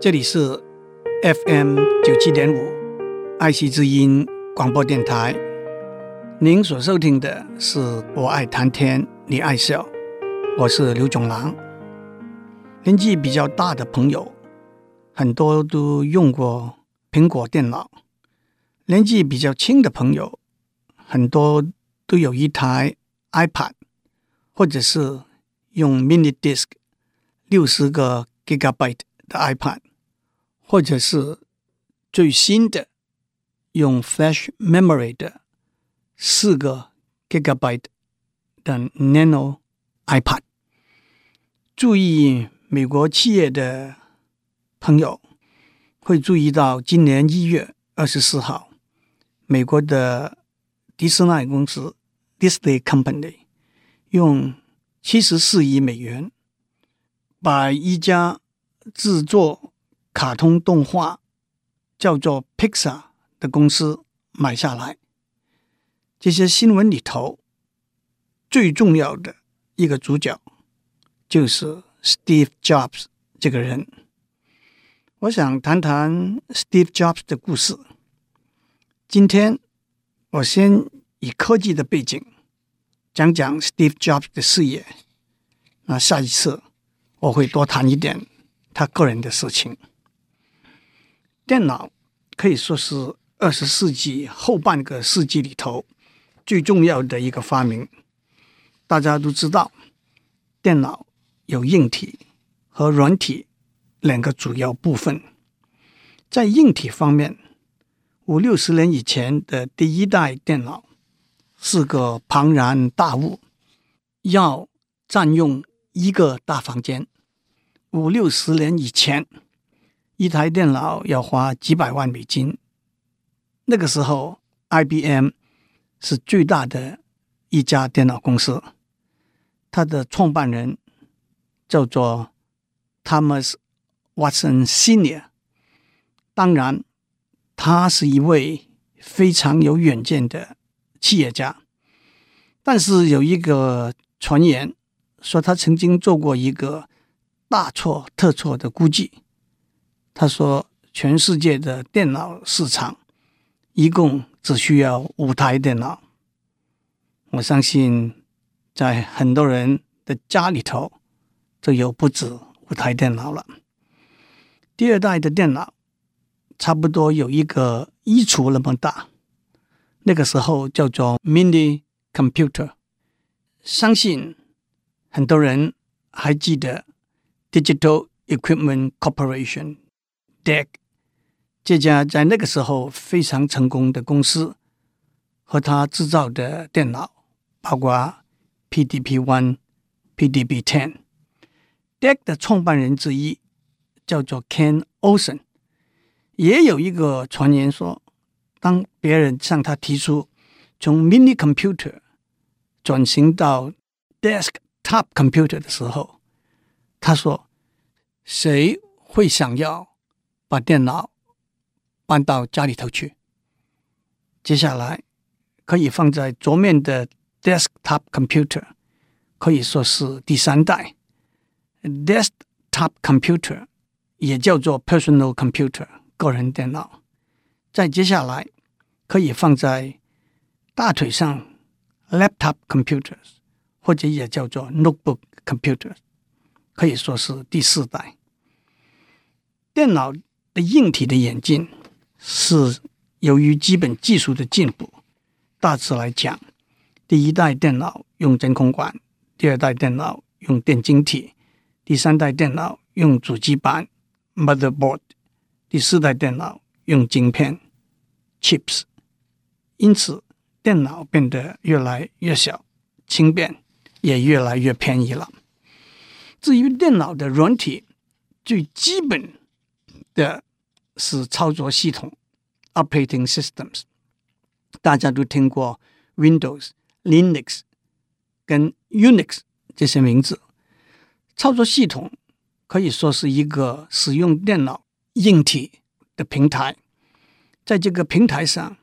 这里是 FM 九七点五爱惜之音广播电台。您所收听的是《我爱谈天，你爱笑》，我是刘炯郎。年纪比较大的朋友，很多都用过苹果电脑；年纪比较轻的朋友，很多都有一台 iPad，或者是用 mini disk 六十个 gigabyte 的 iPad。或者是最新的用 Flash Memory 的四个 Gigabyte 的 Nano iPad。注意美国企业的朋友会注意到，今年一月二十四号，美国的迪士尼公司 Disney Company 用七十四亿美元把一家制作卡通动画叫做 Pixar 的公司买下来。这些新闻里头最重要的一个主角就是 Steve Jobs 这个人。我想谈谈 Steve Jobs 的故事。今天我先以科技的背景讲讲 Steve Jobs 的事业。那下一次我会多谈一点他个人的事情。电脑可以说是二十世纪后半个世纪里头最重要的一个发明。大家都知道，电脑有硬体和软体两个主要部分。在硬体方面，五六十年以前的第一代电脑是个庞然大物，要占用一个大房间。五六十年以前。一台电脑要花几百万美金。那个时候，IBM 是最大的一家电脑公司。它的创办人叫做 Thomas Watson Senior。当然，他是一位非常有远见的企业家。但是有一个传言说，他曾经做过一个大错特错的估计。他说：“全世界的电脑市场一共只需要五台电脑。我相信，在很多人的家里头都有不止五台电脑了。第二代的电脑差不多有一个衣橱那么大，那个时候叫做 mini computer。相信很多人还记得 Digital Equipment Corporation。” Deck 这家在那个时候非常成功的公司，和他制造的电脑包括 PDP One、PDP Ten。Deck 的创办人之一叫做 Ken Olsen，也有一个传言说，当别人向他提出从 Mini Computer 转型到 Desktop Computer 的时候，他说：“谁会想要？”把电脑搬到家里头去。接下来可以放在桌面的 desktop computer 可以说是第三代。desktop computer 也叫做 personal computer 个人电脑。再接下来可以放在大腿上 laptop computers 或者也叫做 notebook computers 可以说是第四代电脑。硬体的演进是由于基本技术的进步。大致来讲，第一代电脑用真空管，第二代电脑用电晶体，第三代电脑用主机板 （motherboard），第四代电脑用晶片 （chips）。因此，电脑变得越来越小、轻便，也越来越便宜了。至于电脑的软体，最基本的。是操作系统 （operating systems），大家都听过 Windows、Linux 跟 Unix 这些名字。操作系统可以说是一个使用电脑硬体的平台，在这个平台上，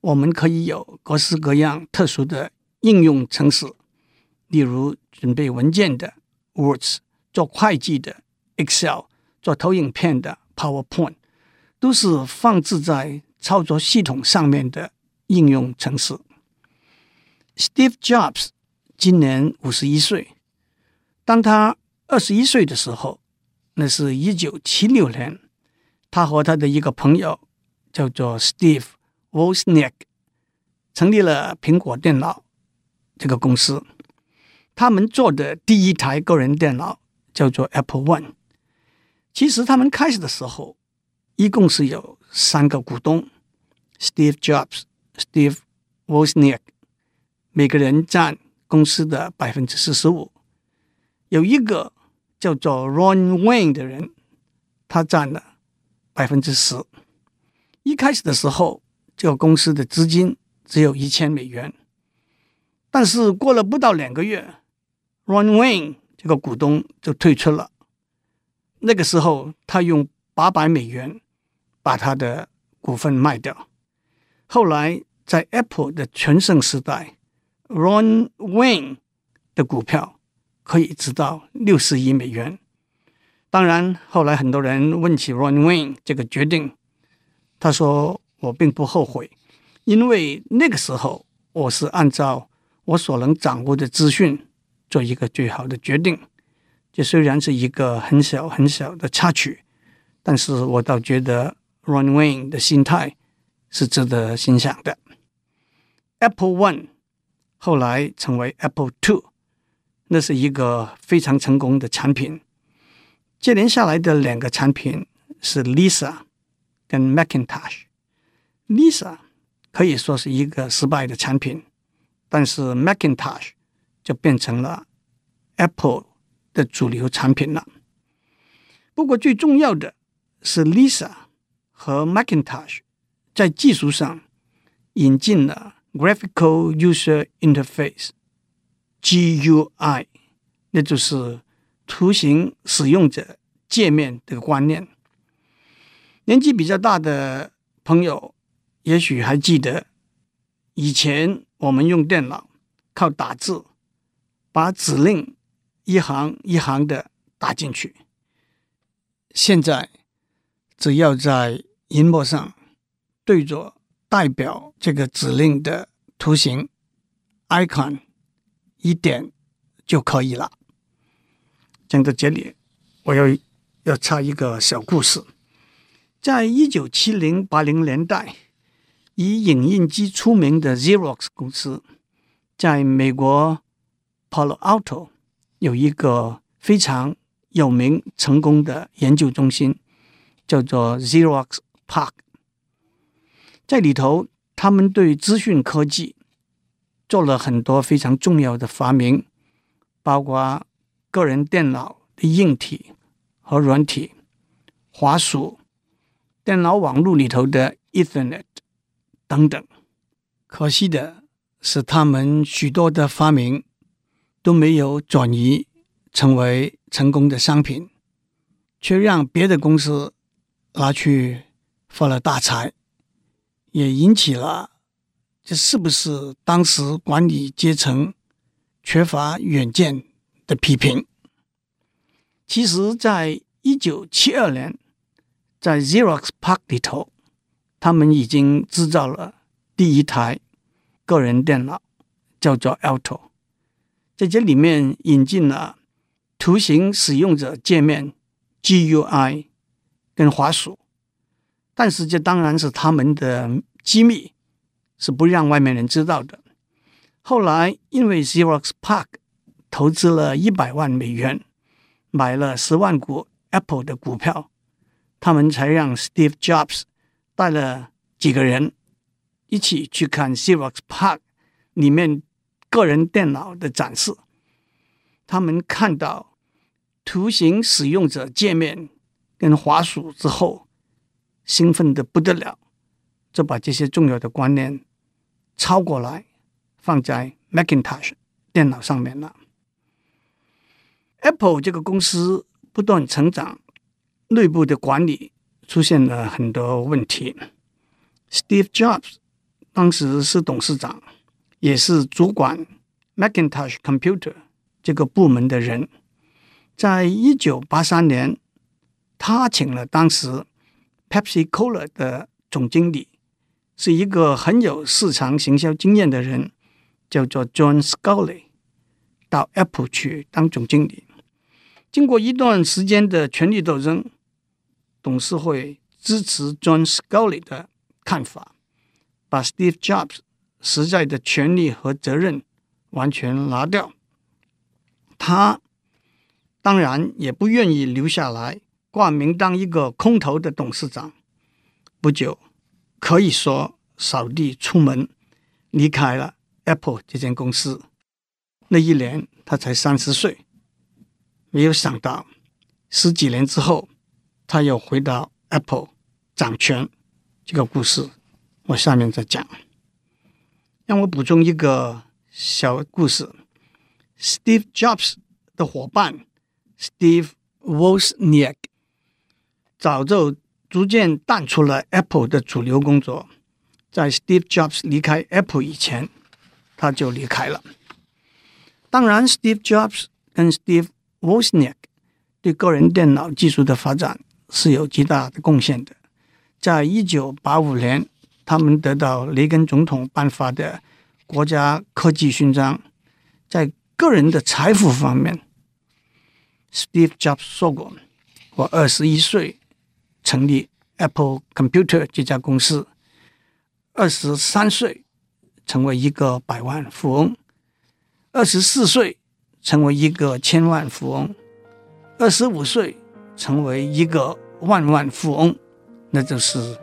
我们可以有各式各样特殊的应用程式，例如准备文件的 Words，做会计的 Excel，做投影片的 PowerPoint，都是放置在操作系统上面的应用程式。Steve Jobs 今年五十一岁，当他二十一岁的时候，那是一九七六年，他和他的一个朋友叫做 Steve Wozniak 成立了苹果电脑这个公司。他们做的第一台个人电脑叫做 Apple One。其实他们开始的时候，一共是有三个股东：Steve Jobs、Steve Wozniak，每个人占公司的百分之四十五。有一个叫做 Ron Wayne 的人，他占了百分之十。一开始的时候，这个公司的资金只有一千美元，但是过了不到两个月，Ron Wayne 这个股东就退出了。那个时候，他用八百美元把他的股份卖掉。后来，在 Apple 的全盛时代，Ron Wayne 的股票可以值到六十亿美元。当然，后来很多人问起 Ron Wayne 这个决定，他说：“我并不后悔，因为那个时候我是按照我所能掌握的资讯做一个最好的决定。”这虽然是一个很小很小的插曲，但是我倒觉得 Runway 的心态是值得欣赏的。Apple One 后来成为 Apple Two，那是一个非常成功的产品。接连下来的两个产品是 Lisa 跟 Macintosh。Lisa 可以说是一个失败的产品，但是 Macintosh 就变成了 Apple 的主流产品了。不过最重要的是，Lisa 和 Macintosh 在技术上引进了 Graphical User Interface（GUI），那就是图形使用者界面这个观念。年纪比较大的朋友也许还记得，以前我们用电脑靠打字把指令。一行一行的打进去。现在只要在萤幕上对着代表这个指令的图形 icon 一点就可以了。讲到这里，我要要插一个小故事。在一九七零八零年代，以影印机出名的 Xerox 公司，在美国 Palo Alto。有一个非常有名、成功的研究中心，叫做 Xerox Park。在里头，他们对资讯科技做了很多非常重要的发明，包括个人电脑的硬体和软体、滑鼠、电脑网络里头的 Ethernet 等等。可惜的是，他们许多的发明。都没有转移成为成功的商品，却让别的公司拿去发了大财，也引起了这是不是当时管理阶层缺乏远见的批评。其实，在一九七二年，在 Xerox Park 里头，他们已经制造了第一台个人电脑，叫做 Alto。在这里面引进了图形使用者界面 GUI 跟滑鼠，但是这当然是他们的机密，是不让外面人知道的。后来因为 Xerox PARC 投资了一百万美元，买了十万股 Apple 的股票，他们才让 Steve Jobs 带了几个人一起去看 Xerox PARC 里面。个人电脑的展示，他们看到图形使用者界面跟滑鼠之后，兴奋的不得了，就把这些重要的观念抄过来，放在 Macintosh 电脑上面了。Apple 这个公司不断成长，内部的管理出现了很多问题。Steve Jobs 当时是董事长。也是主管 Macintosh Computer 这个部门的人，在一九八三年，他请了当时 Pepsi Cola 的总经理，是一个很有市场行销经验的人，叫做 John Scully，到 Apple 去当总经理。经过一段时间的权力斗争，董事会支持 John Scully 的看法，把 Steve Jobs 实在的权利和责任完全拿掉。他当然也不愿意留下来挂名当一个空头的董事长。不久，可以说扫地出门，离开了 Apple 这间公司。那一年他才三十岁。没有想到，十几年之后，他又回到 Apple 掌权。这个故事我下面再讲。让我补充一个小故事：Steve Jobs 的伙伴 Steve Wozniak 早就逐渐淡出了 Apple 的主流工作。在 Steve Jobs 离开 Apple 以前，他就离开了。当然，Steve Jobs 跟 Steve Wozniak 对个人电脑技术的发展是有极大的贡献的。在一九八五年，他们得到雷根总统颁发的国家科技勋章。在个人的财富方面，Steve Jobs 说过：“我二十一岁成立 Apple Computer 这家公司，二十三岁成为一个百万富翁，二十四岁。”成为一个千万富翁，二十五岁成为一个万万富翁，那就是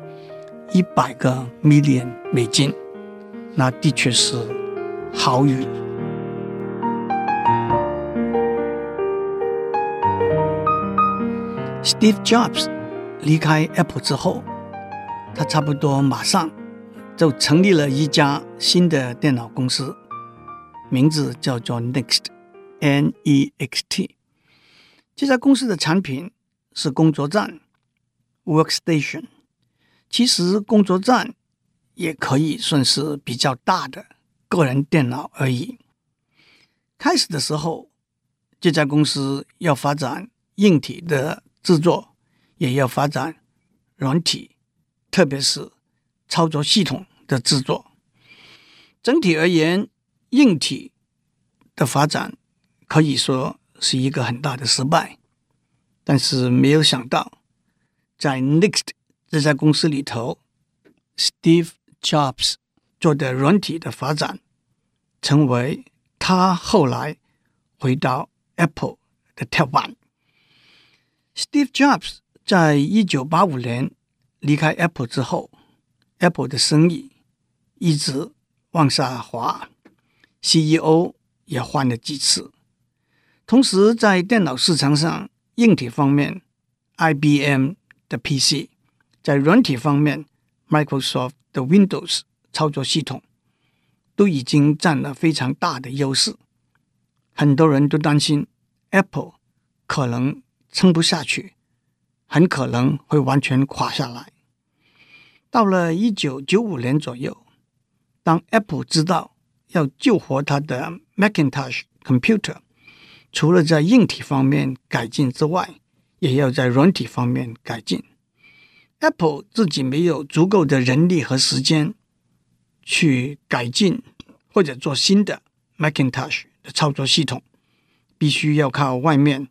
一百个 million 美金，那的确是豪语。Steve Jobs 离开 Apple 之后，他差不多马上就成立了一家新的电脑公司，名字叫做 Next。NEXT 这家公司的产品是工作站 （Workstation）。其实工作站也可以算是比较大的个人电脑而已。开始的时候，这家公司要发展硬体的制作，也要发展软体，特别是操作系统的制作。整体而言，硬体的发展。可以说是一个很大的失败，但是没有想到，在 Next 这家公司里头，Steve Jobs 做的软体的发展，成为他后来回到 Apple 的跳板。Steve Jobs 在一九八五年离开 Apple 之后，Apple 的生意一直往下滑，CEO 也换了几次。同时，在电脑市场上，硬体方面，IBM 的 PC；在软体方面，Microsoft 的 Windows 操作系统都已经占了非常大的优势。很多人都担心 Apple 可能撑不下去，很可能会完全垮下来。到了一九九五年左右，当 Apple 知道要救活它的 Macintosh Computer。除了在硬体方面改进之外，也要在软体方面改进。Apple 自己没有足够的人力和时间去改进或者做新的 Macintosh 的操作系统，必须要靠外面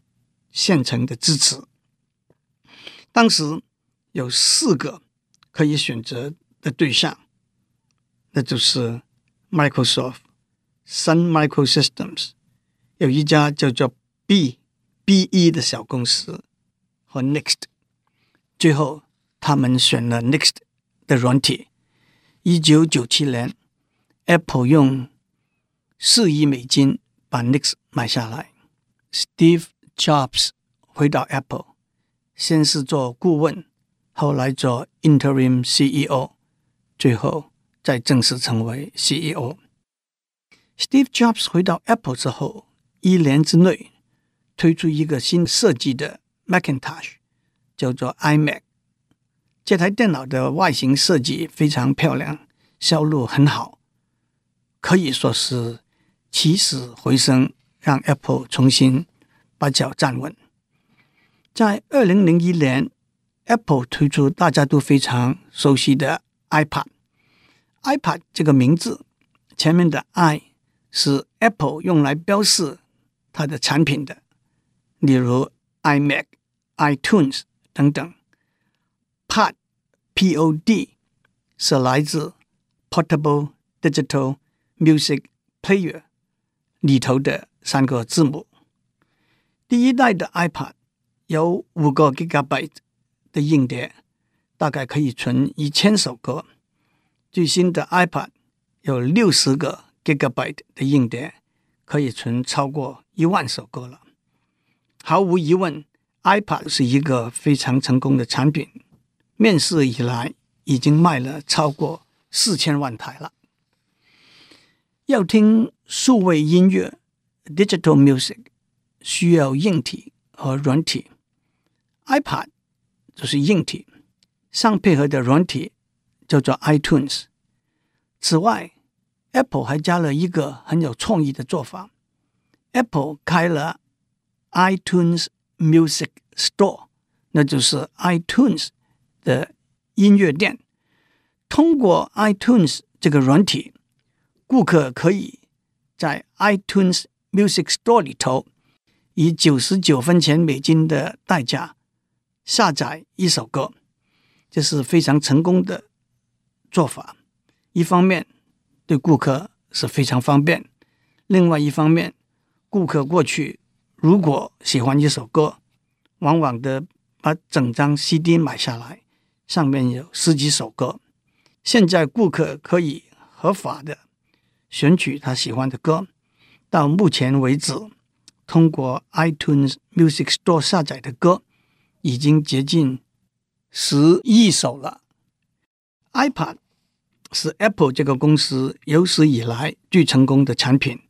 现成的支持。当时有四个可以选择的对象，那就是 Microsoft、Sun Microsystems。有一家叫做 B B E 的小公司和 Next，最后他们选了 Next 的软体。一九九七年，Apple 用四亿美金把 Next 买下来。Steve Jobs 回到 Apple，先是做顾问，后来做 Interim CEO，最后再正式成为 CEO。Steve Jobs 回到 Apple 之后。一年之内推出一个新设计的 Macintosh，叫做 iMac。这台电脑的外形设计非常漂亮，销路很好，可以说是起死回生，让 Apple 重新把脚站稳。在二零零一年 Apple 推出大家都非常熟悉的 iPad。iPad 这个名字前面的 i 是 Apple 用来标示它的产品的，例如 iMac、iTunes 等等。Pad P-O-D 是来自 Portable Digital Music Player 里头的三个字母。第一代的 iPad 有五个 Gigabyte 的硬碟，大概可以存一千首歌。最新的 iPad 有六十个 Gigabyte 的硬碟，可以存超过一万首歌了。毫无疑问，iPad 是一个非常成功的产品。面世以来，已经卖了超过四千万台了。要听数位音乐 （Digital Music）。需要硬体和软体，iPad 就是硬体，上配合的软体叫做 iTunes。此外，Apple 还加了一个很有创意的做法，Apple 开了 iTunes Music Store，那就是 iTunes 的音乐店。通过 iTunes 这个软体，顾客可以在 iTunes Music Store 里头。以九十九分钱美金的代价下载一首歌，这是非常成功的做法。一方面对顾客是非常方便，另外一方面，顾客过去如果喜欢一首歌，往往的把整张 CD 买下来，上面有十几首歌。现在顾客可以合法的选取他喜欢的歌。到目前为止。通过 iTunes Music Store 下载的歌已经接近十亿手了。iPad 是 Apple 这个公司有史以来最成功的产品。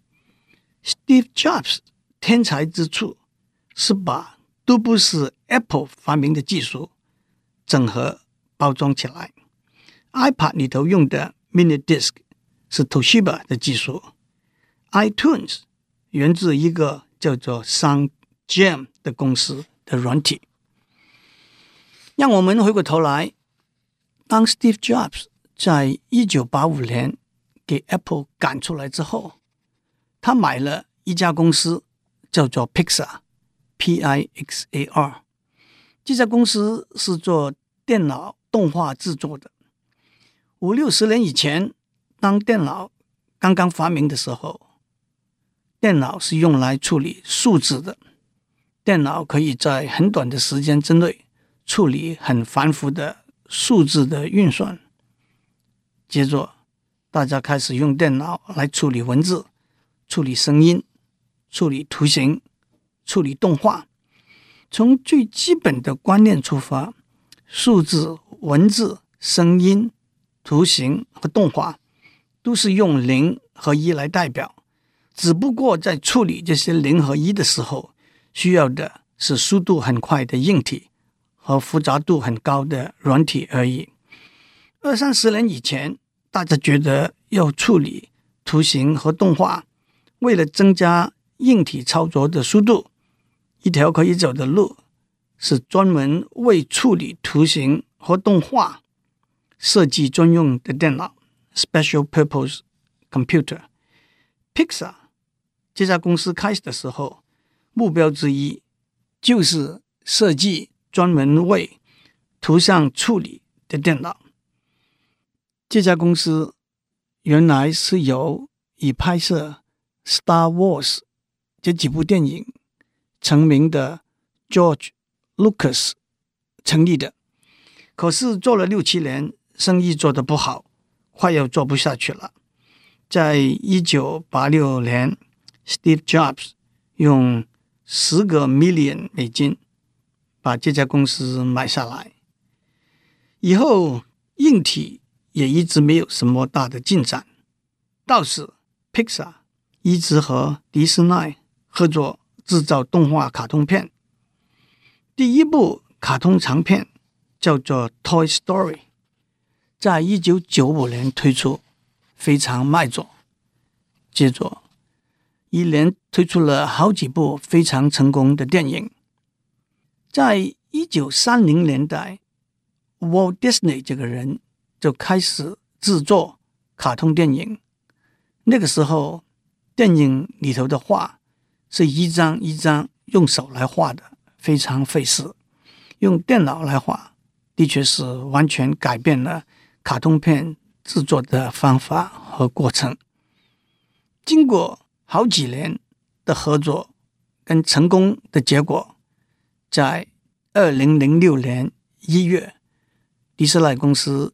Steve Jobs 天才之处是把都不是 Apple 发明的技术整合包装起来。iPad 里头用的 Mini Disk 是 Toshiba 的技术，iTunes 源自一个。叫做 Sound Jam 的公司的软体，让我们回过头来，当 Steve Jobs 在一九八五年给 Apple 赶出来之后，他买了一家公司，叫做 Pixar，P-I-X-A-R。这家公司是做电脑动画制作的。五六十年以前，当电脑刚刚发明的时候。电脑是用来处理数字的，电脑可以在很短的时间之内处理很繁复的数字的运算。接着，大家开始用电脑来处理文字、处理声音、处理图形、处理动画。从最基本的观念出发，数字、文字、声音、图形和动画都是用零和一来代表。只不过在处理这些零和一的时候，需要的是速度很快的硬体和复杂度很高的软体而已。二三十年以前，大家觉得要处理图形和动画，为了增加硬体操作的速度，一条可以走的路是专门为处理图形和动画设计专用的电脑 （Special Purpose Computer）。Pixar。这家公司开始的时候，目标之一就是设计专门为图像处理的电脑。这家公司原来是由以拍摄《Star Wars》这几部电影成名的 George Lucas 成立的，可是做了六七年，生意做得不好，快要做不下去了。在一九八六年。Steve Jobs 用十个 million 美金把这家公司买下来，以后硬体也一直没有什么大的进展。倒是 Pixar 一直和迪士尼合作制造动画卡通片，第一部卡通长片叫做《Toy Story》，在一九九五年推出，非常卖座。接着。一连推出了好几部非常成功的电影。在一九三零年代 Walt Disney 这个人就开始制作卡通电影。那个时候，电影里头的画是一张一张用手来画的，非常费事。用电脑来画，的确是完全改变了卡通片制作的方法和过程。经过好几年的合作跟成功的结果，在二零零六年一月，迪士尼公司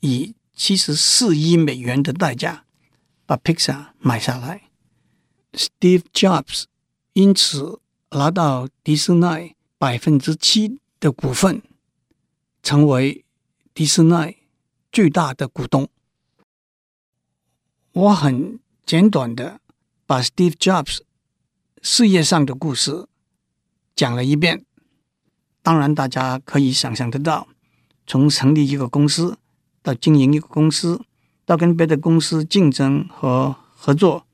以七十四亿美元的代价把 Pixar 买下来，Steve Jobs 因此拿到迪士尼百分之七的股份，成为迪士尼最大的股东。我很简短的把 Steve Jobs 事业上的故事讲了一遍。当然，大家可以想象得到，从成立一个公司到经营一个公司，到跟别的公司竞争和合作，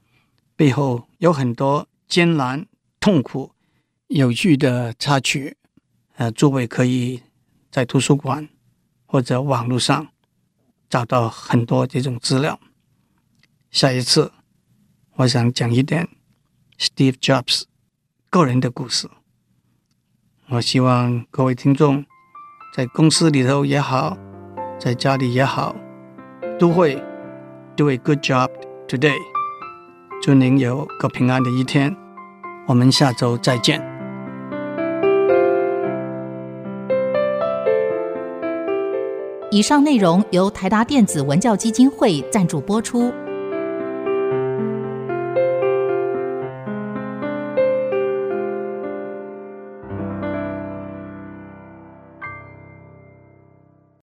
背后有很多艰难、痛苦、有趣的插曲。呃，诸位可以在图书馆或者网络上找到很多这种资料。下一次，我想讲一点 Steve Jobs 个人的故事。我希望各位听众在公司里头也好，在家里也好，都会 do a good job today。祝您有个平安的一天。我们下周再见。以上内容由台达电子文教基金会赞助播出。